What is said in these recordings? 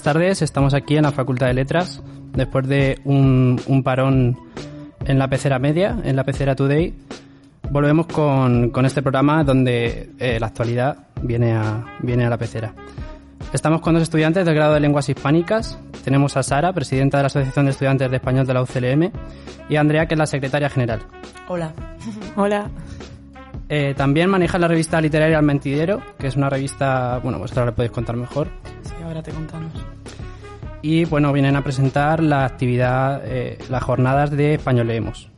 Buenas tardes. Estamos aquí en la Facultad de Letras después de un, un parón en la pecera media, en la pecera Today. Volvemos con, con este programa donde eh, la actualidad viene a, viene a la pecera. Estamos con dos estudiantes del grado de lenguas hispánicas. Tenemos a Sara, presidenta de la Asociación de Estudiantes de Español de la UCLM, y a Andrea, que es la secretaria general. Hola. Hola. Eh, también maneja la revista literaria El Mentidero, que es una revista, bueno, vosotros le podéis contar mejor. Sí, ahora te contamos. Y bueno, vienen a presentar la actividad, eh, las jornadas de Español Leemos.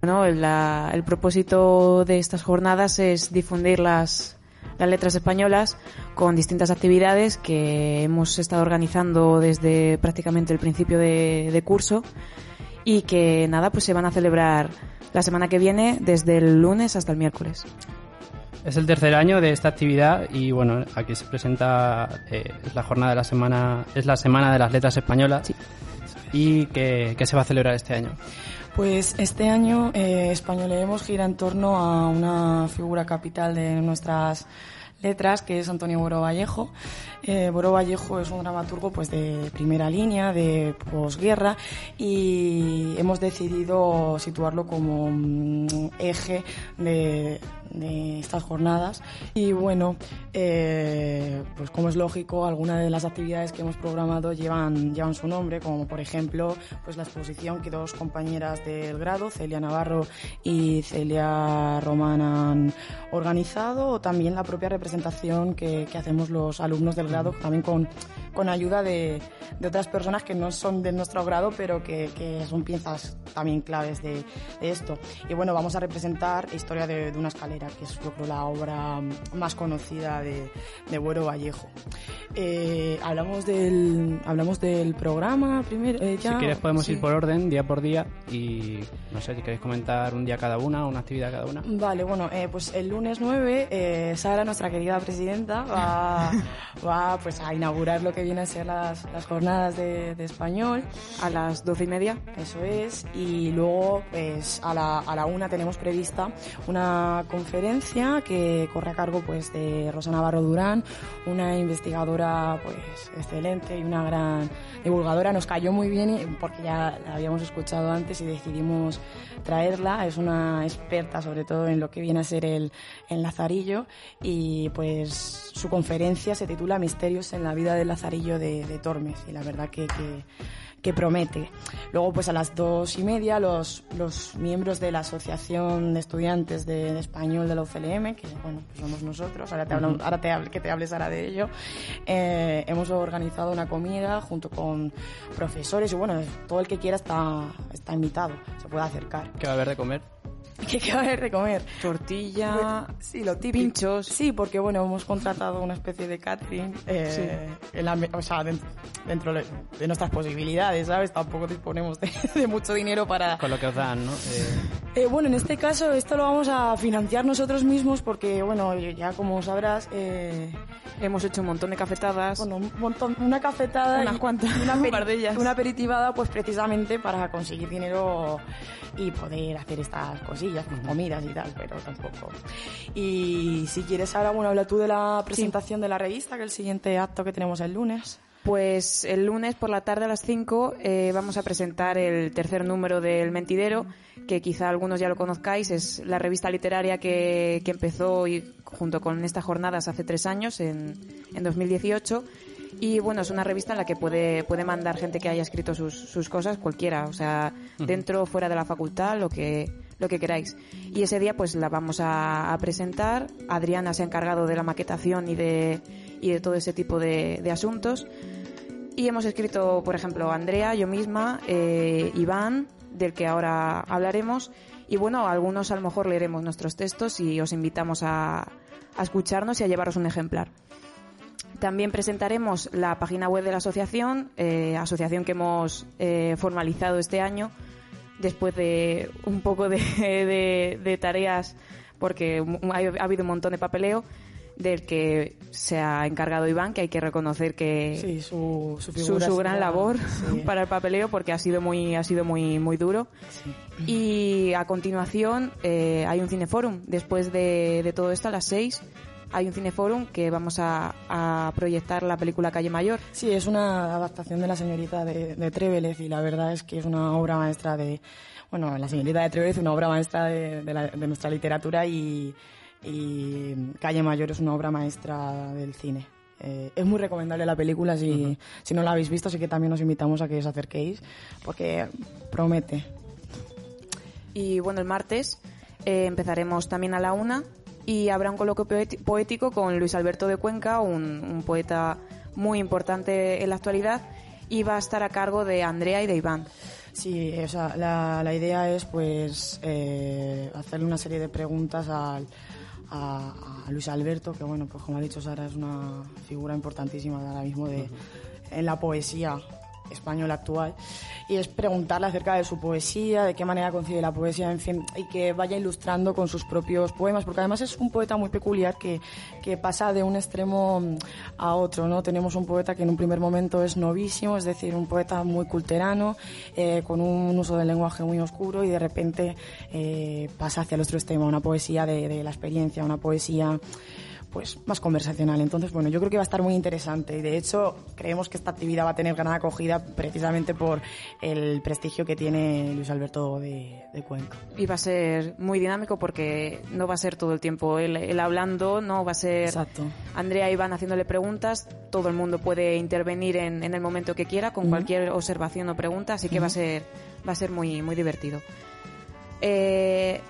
Bueno, la- el propósito de estas jornadas es difundir las, las letras españolas con distintas actividades que hemos estado organizando desde prácticamente el principio de, de curso y que nada, pues se van a celebrar la semana que viene desde el lunes hasta el miércoles. Es el tercer año de esta actividad y bueno, aquí se presenta eh, es la jornada de la semana, es la semana de las letras españolas Sí. y que, que se va a celebrar este año. Pues este año eh, Españolemos gira en torno a una figura capital de nuestras letras, que es Antonio Boro Vallejo. Eh, Boro Vallejo es un dramaturgo pues de primera línea, de posguerra, y hemos decidido situarlo como mm, eje de, de estas jornadas. Y bueno, eh, pues como es lógico, algunas de las actividades que hemos programado llevan, llevan su nombre, como por ejemplo pues la exposición que dos compañeras del grado, Celia Navarro y Celia Román, han organizado, o también la propia representación que, hacemos los alumnos del grado, también con, con ayuda de, otras personas que no son de nuestro grado, pero que, que son piezas también claves de, de esto. Y bueno, vamos a representar Historia de, de una escalera, que es yo creo la obra más conocida de, de Buero Vallejo. Eh, hablamos del hablamos del programa primero. eh, ya, si quieres podemos sí. ir por orden, día por día y no sé si queréis comentar un día cada una, una actividad cada una. Vale, bueno, eh, pues el lunes 9, eh, Sara, nuestra querida presidenta, va, va pues a inaugurar lo que vienen a ser las, las jornadas de, de español. A las doce y media Eso es, y luego pues a la, a la una tenemos prevista una conferencia que corre a cargo pues de Rosa Navarro Durán, una investigadora pues excelente y una gran divulgadora. Nos cayó muy bien y- porque ya la habíamos escuchado antes y decidimos traerla. Es una experta sobre todo en lo que viene a ser el, el lazarillo y pues su conferencia se titula Misterios en la vida del lazarillo de, de Tormes y la verdad que, que que promete. Luego, pues a las dos y media, los, los miembros de la Asociación de Estudiantes de, de Español de la UCLM, que bueno, pues somos nosotros, ahora, te hablo- ahora te hable- que te hables ahora de ello, eh, hemos organizado una comida junto con profesores y bueno, todo el que quiera está, está invitado, se puede acercar. ¿Qué va a haber de comer? ¿Qué, qué va a haber de comer? tortilla, Sí, lo típico. pinchos. Sí, porque bueno, hemos contratado una especie de catering, eh, en la o sea, den- dentro de nuestras posibilidades, ¿sabes? Tampoco disponemos de, de mucho dinero para... Con lo que os dan, ¿no? Eh, Eh, bueno, en este caso esto lo vamos a financiar nosotros mismos porque, bueno, ya como sabrás, eh, hemos hecho un montón de cafetadas. bueno, un montón, una cafetada Unas cuantas, una, un aperi- par de ellas. una aperitivada, pues precisamente para conseguir dinero y poder hacer estas cosillas, pues, comidas y tal, pero tampoco. Y si quieres ahora, bueno, habla tú de la presentación de la revista, que es el siguiente acto que tenemos el lunes. Pues el lunes por la tarde a las 5 eh, vamos a presentar el tercer número del Mentidero, que quizá algunos ya lo conozcáis, es la revista literaria que, que empezó y, junto con estas jornadas hace tres años, en, en 2018. Y bueno, es una revista en la que puede, puede mandar gente que haya escrito sus, sus cosas, cualquiera, o sea, dentro o fuera de la facultad, lo que, lo que queráis. Y ese día pues la vamos a, presentar. Adriana se ha encargado de la maquetación y de, y de todo ese tipo de, de asuntos. Y hemos escrito, por ejemplo, Andrea, yo misma, eh, Iván, del que ahora hablaremos. Y bueno, algunos a lo mejor leeremos nuestros textos y os invitamos a, a escucharnos y a llevaros un ejemplar. También presentaremos la página web de la asociación, eh, asociación que hemos eh, formalizado este año después de un poco de, de- de tareas, porque ha, ha habido un montón de papeleo del que se ha encargado Iván, que hay que reconocer que Sí, su, su gran labor sí. para el papeleo porque ha sido muy ha sido muy muy duro. Y a continuación eh, hay un cineforum. Después de, de todo esto a las 6 hay un cineforum que vamos a, a proyectar la película Calle Mayor. Sí, es una adaptación de La señorita de, de Trevelez y la verdad es que es una obra maestra de, bueno, La señorita de Trevelez es una obra maestra de, de, la- de nuestra literatura y, y Calle Mayor es una obra maestra del cine. Eh, es muy recomendable la película, si, si no la habéis visto, así que también os invitamos a que os acerquéis, porque promete. Y bueno, el martes eh, empezaremos también a la una y habrá un coloquio poético con Luis Alberto de Cuenca, un, un poeta muy importante en la actualidad, y va a estar a cargo de Andrea y de Iván. Sí, o sea, la, la idea es pues eh, hacerle una serie de preguntas al, a, a Luis Alberto, que bueno, pues como ha dicho Sara, es una figura importantísima de ahora mismo de, en la poesía española actual y es preguntarle acerca de su poesía, de qué manera concibe la poesía, en fin, y que vaya ilustrando con sus propios poemas, porque además es un poeta muy peculiar que, que pasa de un extremo a otro, ¿no? Tenemos un poeta que en un primer momento es novísimo, es decir, un poeta muy culterano, eh, con un uso del lenguaje muy oscuro y de repente eh, pasa hacia el otro extremo, una poesía de la experiencia, una poesía pues más conversacional. Entonces, bueno, yo creo que va a estar muy interesante y de hecho creemos que esta actividad va a tener gran acogida precisamente por el prestigio que tiene Luis Alberto de, de Cuenca. Y va a ser muy dinámico porque no va a ser todo el tiempo él, él hablando, no va a ser Exacto. Andrea y Iván haciéndole preguntas, todo el mundo puede intervenir en, en el momento que quiera con cualquier observación o pregunta, así que va a ser va a ser muy muy divertido. Eh,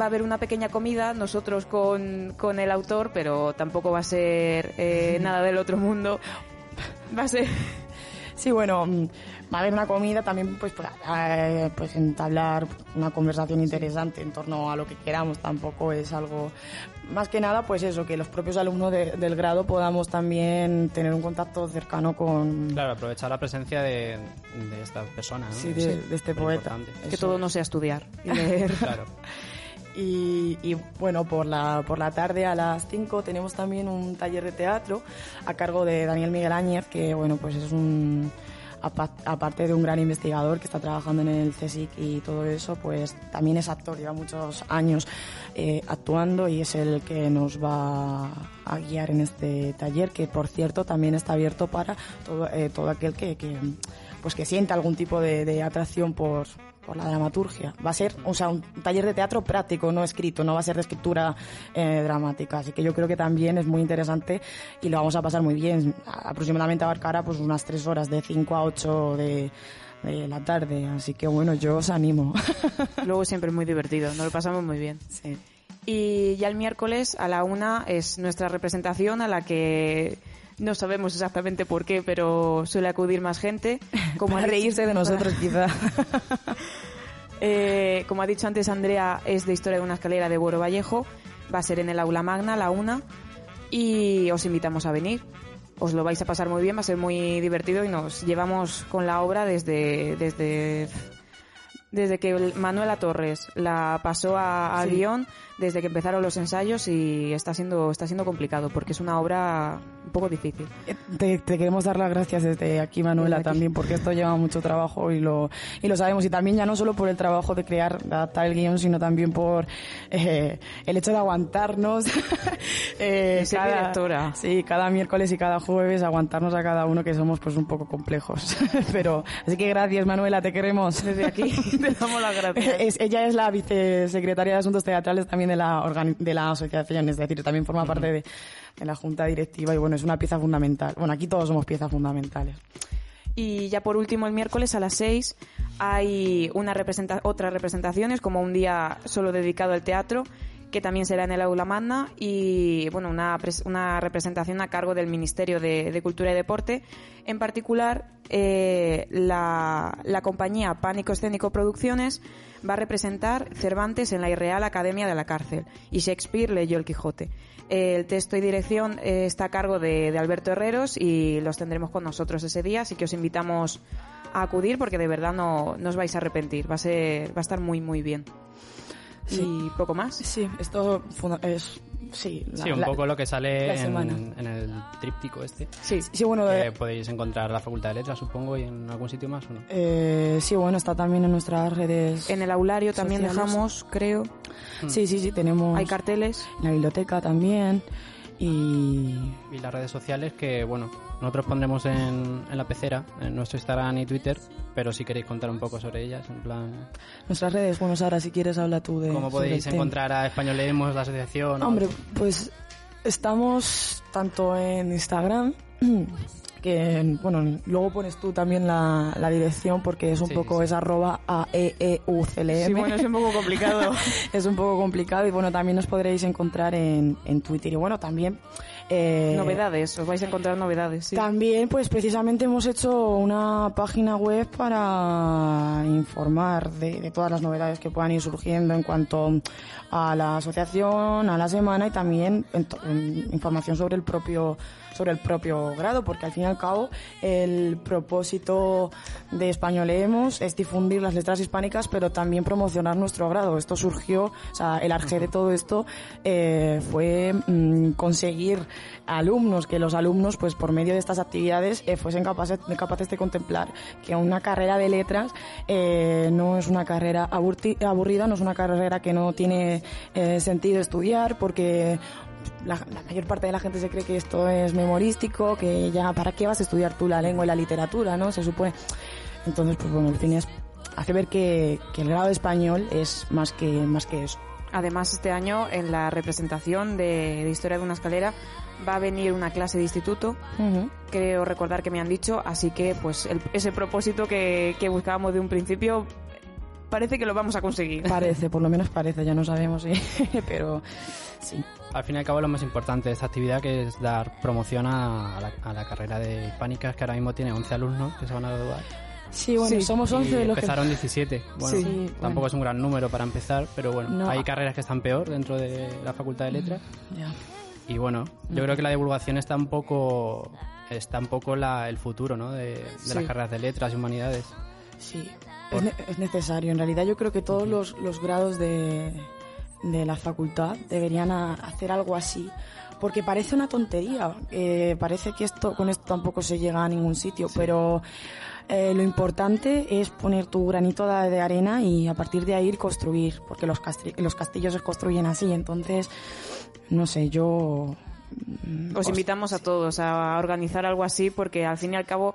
va a haber una pequeña comida, nosotros con, con el autor, pero tampoco va a ser eh, nada del otro mundo. Va a ser Sí, bueno, mm, va a haber una comida también pues para eh, pues entablar una conversación interesante en torno a lo que queramos, tampoco es algo más que nada pues eso, que los propios alumnos de- del grado podamos también tener un contacto cercano con Claro, aprovechar la presencia de, de esta persona, ¿no? sí, de, de este Muy poeta. importante. que Eso. todo no sea estudiar y leer. Claro. Y, bueno, por la, por la tarde a las 5 tenemos también un taller de teatro a cargo de Daniel Miguel Áñez, que bueno, pues es un, apa- aparte de un gran investigador que está trabajando en el CSIC y todo eso, pues también es actor, lleva muchos años eh, actuando y es el que nos va a guiar en este taller, que por cierto también está abierto para todo, eh, todo aquel que, que, pues que sienta algún tipo de, de atracción por, por la dramaturgia. Va a ser, o sea, un taller de teatro práctico, no escrito, no va a ser de escritura eh, dramática. Así que yo creo que también es muy interesante y lo vamos a pasar muy bien. Aproximadamente abarcará pues unas tres horas, de 5 a 8 de, de la tarde. Así que bueno, yo os animo. Luego siempre es muy divertido, nos lo pasamos muy bien. sí. Y ya el miércoles a la una es nuestra representación a la que no sabemos exactamente por qué, pero suele acudir más gente. Como a reírse de nosotros quizá. Eh, como ha dicho antes Andrea, es de Historia de una escalera de Buero Vallejo. Va a ser en el aula magna a la una. Y os invitamos a venir. Os lo vais a pasar muy bien, va a ser muy divertido y nos llevamos con la obra desde, desde, desde que Manuela Torres la pasó a, Sí. guion, desde que empezaron los ensayos y está siendo, está siendo complicado porque es una obra un poco difícil. Te, te queremos dar las gracias desde aquí, Manuela, Desde aquí. también, porque esto lleva mucho trabajo y lo, y lo sabemos. Y también ya no solo por el trabajo de crear, de adaptar el guion, sino también por eh, el hecho de aguantarnos. eh, ser directora. Sí, cada miércoles y cada jueves aguantarnos a cada uno que somos pues un poco complejos. Pero, así que gracias, Manuela, te queremos. Desde aquí te damos las gracias. Es- ella es la vicesecretaria de Asuntos Teatrales también de la, de la asociación, es decir, también forma parte de, de la junta directiva y bueno, es una pieza fundamental. Bueno, aquí todos somos piezas fundamentales. Y ya por último, el miércoles a las 6 hay una representa otras representaciones, como un día solo dedicado al teatro, que también será en el Aula Magna, y bueno, una, una representación a cargo del Ministerio de, de Cultura y Deporte. En particular, eh, la, la compañía Pánico Escénico Producciones va a representar Cervantes en la Irreal Academia de la Cárcel, y Shakespeare leyó el Quijote. El texto y dirección eh, está a cargo de, de Alberto Herreros y los tendremos con nosotros ese día, así que os invitamos a acudir porque de verdad no, no os vais a arrepentir, va a ser, va a estar muy muy bien. Sí. Y poco más. Sí, esto es, sí, la- Sí, un la- poco lo que sale la en, semana. en el tríptico este. Sí, Sí, bueno, Que eh, podéis encontrar en la Facultad de Letras, supongo, y en algún sitio más, ¿o no? eh, sí, bueno, está también en nuestras redes. en el aulario también Sociales. dejamos, creo, Sí, sí, sí, tenemos hay carteles. en la biblioteca también. Y, Y las redes sociales que, bueno, nosotros pondremos en, en la pecera, en nuestro Instagram y Twitter, pero si queréis contar un poco sobre ellas, en plan, nuestras redes, bueno, Sara, si quieres habla tú de... cómo podéis tema. encontrar a Españolemos, la asociación. o- Hombre, pues estamos tanto en Instagram, que bueno, luego pones tú también la, la dirección porque es un Sí, poco, sí. es arroba a e e u c l m Sí, bueno, es un poco complicado. es un poco complicado y bueno, también nos podréis encontrar en, en Twitter y bueno, también... eh, novedades, os vais a encontrar novedades, sí. También, pues precisamente hemos hecho una página web para informar de, de todas las novedades que puedan ir surgiendo en cuanto a la asociación, a la semana y también en to- en información sobre el propio sobre el propio grado, porque al fin y al cabo el propósito de Españolemos es difundir las letras hispánicas, pero también promocionar nuestro grado. Esto surgió, o sea, el arjé de todo esto eh, fue mm, conseguir alumnos, que los alumnos, pues por medio de estas actividades, eh, fuesen capaces, capaces de contemplar que una carrera de letras eh, no es una carrera aburrida, no es una carrera que no tiene eh, sentido estudiar, porque la, mayor parte de la gente se cree que esto es memorístico, que ya, ¿para qué vas a estudiar tú la lengua y la literatura, no? Se supone. Entonces, pues bueno, el fin es hace ver que, el grado de español es más que, más que eso. Además, este año en la representación de Historia de una escalera va a venir una clase de instituto, creo recordar que me han dicho, así que pues el- ese propósito que, que buscábamos de un principio parece que lo vamos a conseguir. Parece, por lo menos parece, ya no sabemos, ¿sí? pero sí. Al fin y al cabo lo más importante de esta actividad que es dar promoción a, a la, a la carrera de hispánicas que ahora mismo tiene 11 alumnos que se van a graduar. Sí, bueno, Sí, somos Y 11 de los que... empezaron 17. Bueno, Sí, tampoco bueno. es un gran número para empezar, pero bueno, No. hay carreras que están peor dentro de la Facultad de Letras. Ya. Y bueno, yo creo que la divulgación está un poco está un poco la, el futuro, ¿no? De, de Sí. las carreras de letras y humanidades. Sí, es, ne- es necesario. En realidad yo creo que todos los, los grados de, de la facultad deberían a- hacer algo así. Porque parece una tontería. eh, parece que esto con esto tampoco se llega a ningún sitio. Pero eh, lo importante es poner tu granito de, de arena y a partir de ahí ir construir. Porque los, castri- los castillos se construyen así. Entonces, no sé, yo... mm, Os invitamos a todos a organizar algo así porque al fin y al cabo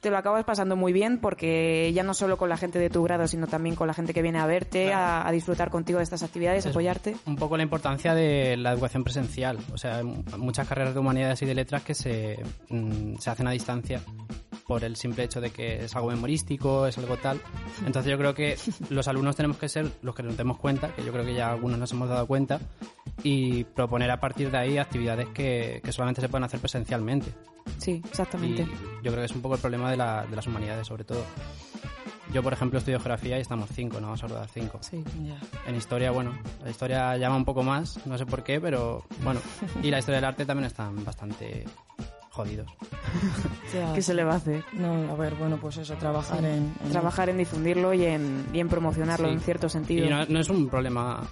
te lo acabas pasando muy bien porque ya no solo con la gente de tu grado, sino también con la gente que viene a verte, a, a disfrutar contigo de estas actividades, apoyarte. Un poco la importancia de la educación presencial. O sea, muchas carreras de humanidades y de letras que se, mm, se hacen a distancia por el simple hecho de que es algo memorístico, es algo tal. Entonces yo creo que los alumnos tenemos que ser los que nos demos cuenta, que yo creo que ya algunos nos hemos dado cuenta, y proponer a partir de ahí actividades que, que solamente se pueden hacer presencialmente. Sí, exactamente. Y yo creo que es un poco el problema de, la- de las humanidades, sobre todo. Yo, por ejemplo, estudio geografía y estamos cinco, no vamos a rodar cinco. Sí. Ya. En historia, bueno, la historia llama un poco más, no sé por qué, pero bueno. Y la historia del arte también están bastante jodidos. ¿Qué se le va a hacer? No, a ver, bueno, pues eso, trabajar en, en- Trabajar en difundirlo y en, y en promocionarlo Sí. en cierto sentido. Y no, no es un problema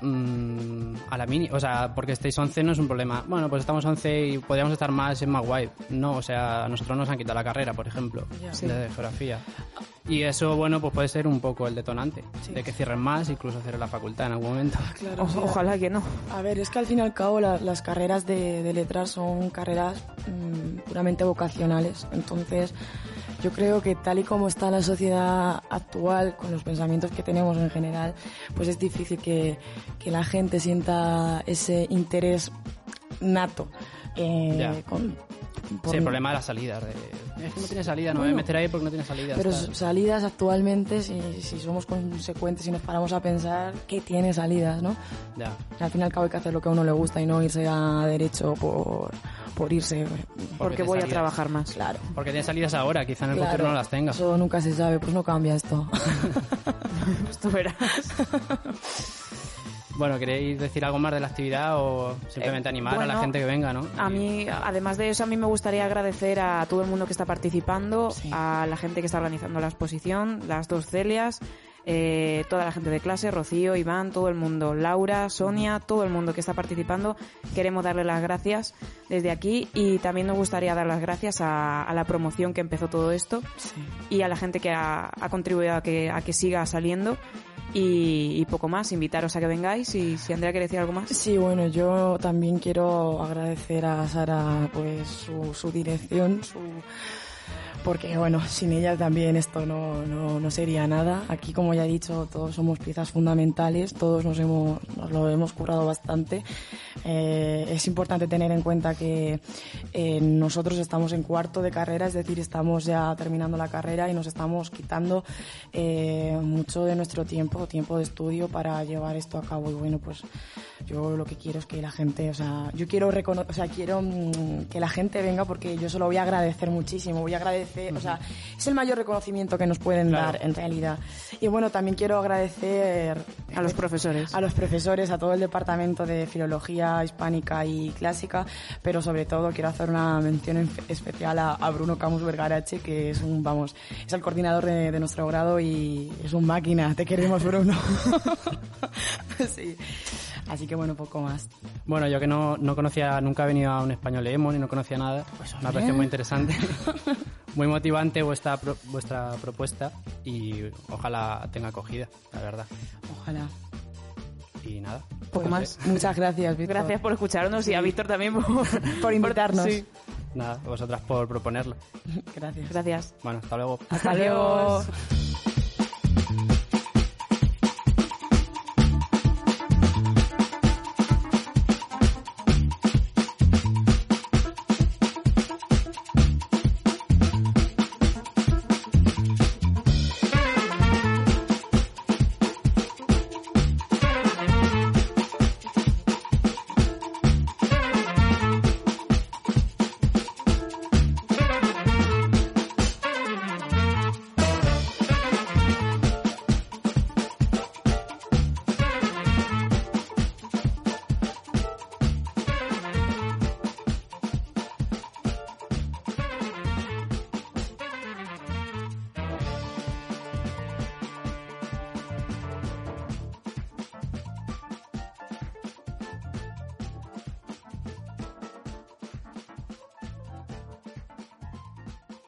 mm, a la mini, o sea, porque estéis 11 no es un problema. Bueno, pues estamos 11 y podríamos estar más, es más guay. No, o sea, a nosotros nos han quitado la carrera, por ejemplo, de geografía. Y eso, bueno, pues puede ser un poco el detonante, de que cierren más, incluso cierren la facultad en algún momento. Claro, O- ojalá que no. A ver, es que al fin y al cabo la- las carreras de, de letras son carreras mm, puramente vocacionales. Entonces, yo creo que tal y como está la sociedad actual, con los pensamientos que tenemos en general, pues es difícil que, que la gente sienta ese interés nato. eh, con- por- Sí, el problema de las salidas. De, es que no tiene salida, no me voy a Bueno, meter ahí porque no tiene salida. Pero salidas actualmente, si, si somos consecuentes y nos paramos a pensar, ¿qué tiene salidas, no? Ya. Al fin y al cabo hay que hacer lo que a uno le gusta y no irse a derecho por, por irse. Porque voy a trabajar más. Claro. Porque tiene salidas ahora, quizá en el claro. futuro no las tenga. Eso nunca se sabe, pues no cambia esto. Esto verás. Bueno, ¿queréis decir algo más de la actividad o simplemente Eh, animar a la gente que venga, no? A mí, además de eso, a mí me gustaría agradecer a todo el mundo que está participando, Sí. a la gente que está organizando la exposición, las dos Celias, eh, toda la gente de clase, Rocío, Iván, todo el mundo, Laura, Sonia, todo el mundo que está participando. Queremos darle las gracias desde aquí y también nos gustaría dar las gracias a, la promoción que empezó todo esto y a la gente que ha, contribuido a que, a que siga saliendo. Y, poco más, invitaros a que vengáis y si Andrea quiere decir algo más. Sí, bueno, yo también quiero agradecer a Sara pues su, su dirección, su porque bueno, sin ella también esto no, no, no, sería nada. Aquí, como ya he dicho, todos somos piezas fundamentales, todos nos, hemos, nos lo hemos currado bastante. Eh, es importante tener en cuenta que eh, nosotros estamos en cuarto de carrera, es decir, estamos ya terminando la carrera y nos estamos quitando eh, mucho de nuestro tiempo, tiempo de estudio para llevar esto a cabo. Y bueno, pues yo lo que quiero es que la gente, o sea, yo quiero reconocer, o sea, quiero mm, que la gente venga porque yo se lo voy a agradecer muchísimo, voy a agradecer, o sea, es el mayor reconocimiento que nos pueden dar en realidad. Y bueno, también quiero agradecer a los profesores, a los profesores, a todo el departamento de filología hispánica y clásica, pero sobre todo quiero hacer una mención especial a, Bruno Camus Vergarache, que es un, vamos, es el coordinador de, de nuestro grado y es un máquina, te queremos Bruno. sí. Así que bueno, poco más. Bueno, yo que no, no conocía, nunca he venido a un español emo ni no conocía nada, pues me ha parecido muy interesante, muy motivante vuestra, vuestra propuesta y ojalá tenga acogida, la verdad. Ojalá. Y nada. Poco más. Muchas gracias, Víctor. Gracias por escucharnos y a Víctor también por, por invitarnos. Nada, vosotras por proponerlo. Gracias. Gracias. Bueno, hasta luego. Hasta luego.